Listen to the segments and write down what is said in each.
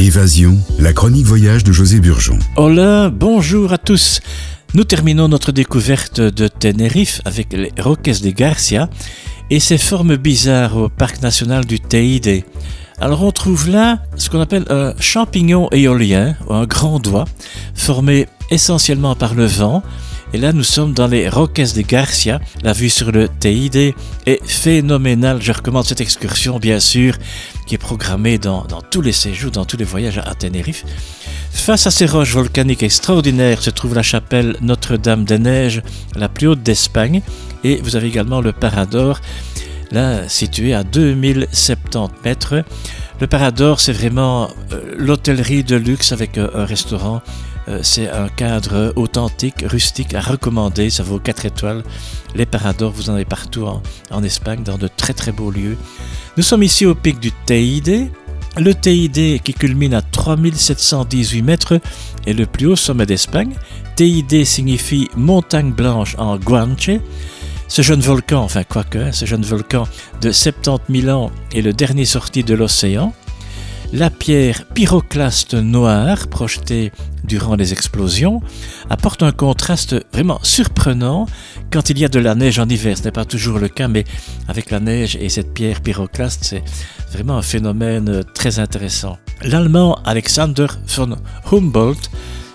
Évasion, la chronique voyage de José Burgeon. Hola, bonjour à tous. Nous terminons notre découverte de Tenerife avec les Roques de Garcia et ses formes bizarres au parc national du Teide. Alors on trouve là ce qu'on appelle un champignon éolien, ou un grand doigt, formé essentiellement par le vent, et là, nous sommes dans les Roques de Garcia. La vue sur le Teide est phénoménale. Je recommande cette excursion, bien sûr, qui est programmée dans, tous les séjours, dans tous les voyages à Tenerife. Face à ces roches volcaniques extraordinaires se trouve la chapelle Notre-Dame des Neiges, la plus haute d'Espagne. Et vous avez également le Parador, là situé à 2070 mètres. Le Parador, c'est vraiment euh, l'hôtellerie de luxe avec euh, un restaurant c'est un cadre authentique, rustique, à recommander. Ça vaut 4 étoiles. Les paradors, vous en avez partout en, Espagne, dans de très très beaux lieux. Nous sommes ici au pic du Teide. Le Teide qui culmine à 3718 mètres est le plus haut sommet d'Espagne. Teide signifie montagne blanche en guanche. Ce jeune volcan, enfin quoique, hein, ce jeune volcan de 70 000 ans est le dernier sorti de l'océan. La pierre pyroclaste noire projetée durant les explosions apporte un contraste vraiment surprenant quand il y a de la neige en hiver. Ce n'est pas toujours le cas, mais avec la neige et cette pierre pyroclaste, c'est vraiment un phénomène très intéressant. L'Allemand Alexander von Humboldt,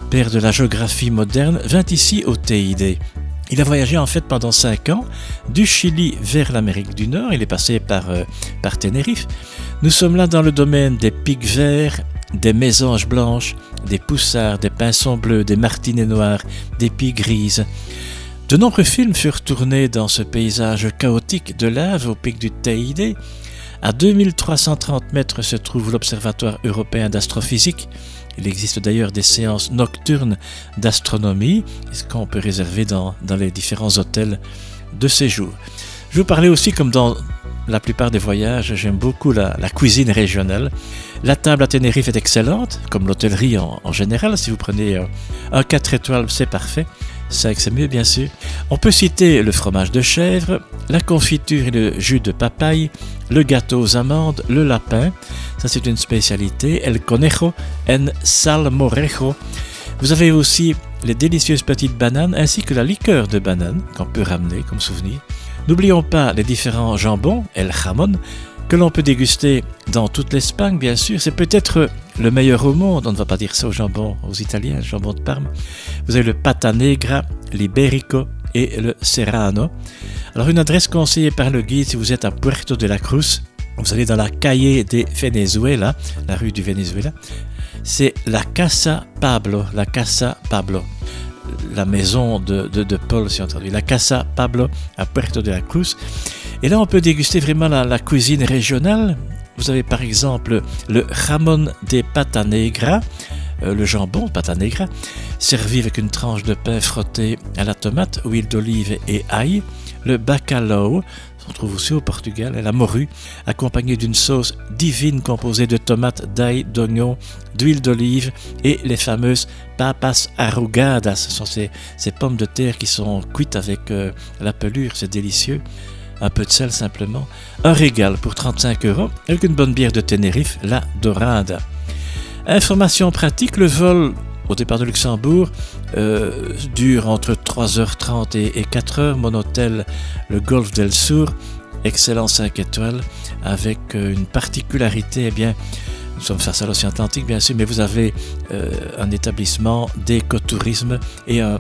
père de la géographie moderne, vint ici au TID. Il a voyagé en fait pendant cinq ans du Chili vers l'Amérique du Nord. Il est passé par, euh, par Tenerife. Nous sommes là dans le domaine des pics verts, des mésanges blanches, des poussards, des pinsons bleus, des martinets noirs, des pies grises. De nombreux films furent tournés dans ce paysage chaotique de lave au pic du Teide. À 2330 mètres se trouve l'Observatoire européen d'astrophysique. Il existe d'ailleurs des séances nocturnes d'astronomie, ce qu'on peut réserver dans, les différents hôtels de séjour. Je vous parlais aussi, comme dans la plupart des voyages, j'aime beaucoup la, cuisine régionale. La table à Tenerife est excellente, comme l'hôtellerie en, général. Si vous prenez un, un 4 étoiles, c'est parfait. Ça, c'est mieux, bien sûr. On peut citer le fromage de chèvre, la confiture et le jus de papaye, le gâteau aux amandes, le lapin. Ça, c'est une spécialité. El conejo en salmorejo. Vous avez aussi les délicieuses petites bananes ainsi que la liqueur de banane qu'on peut ramener comme souvenir. N'oublions pas les différents jambons, el jamon, que l'on peut déguster dans toute l'Espagne, bien sûr. C'est peut-être le meilleur au monde, on ne va pas dire ça aux jambons, aux Italiens, jambon de Parme. Vous avez le pata negra, l'iberico et le serrano. Alors une adresse conseillée par le guide si vous êtes à Puerto de la Cruz, vous allez dans la Calle de Venezuela, la rue du Venezuela. C'est la Casa Pablo, la Casa Pablo la maison de, de, Paul, si on traduit, la Casa Pablo à Puerto de la Cruz. Et là, on peut déguster vraiment la, cuisine régionale. Vous avez par exemple le jamon de pata negra, euh, le jambon pata negra, servi avec une tranche de pain frotté à la tomate, huile d'olive et ail, le bacalao, on trouve aussi au Portugal, la morue, accompagnée d'une sauce divine composée de tomates, d'ail, d'oignons, d'huile d'olive et les fameuses papas arrugadas. Ce sont ces, pommes de terre qui sont cuites avec euh, la pelure, c'est délicieux. Un peu de sel simplement. Un régal pour 35 euros avec une bonne bière de Tenerife, la Dorada. Information pratique, le vol au départ de Luxembourg euh, dure entre 3h30 et, 4h. Mon hôtel, le Golf del Sur, excellent 5 étoiles, avec euh, une particularité, eh bien, nous sommes face à l'océan Atlantique, bien sûr, mais vous avez euh, un établissement d'écotourisme et un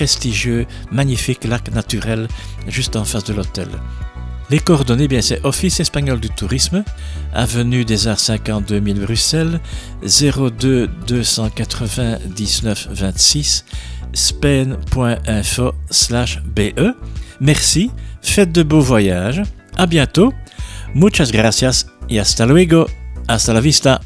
prestigieux, magnifique lac naturel juste en face de l'hôtel. Les coordonnées, bien c'est Office espagnol du tourisme, avenue des Arts 52 000 Bruxelles, 02 299 26, spain.info slash BE. Merci, faites de beaux voyages, à bientôt, muchas gracias y hasta luego, hasta la vista.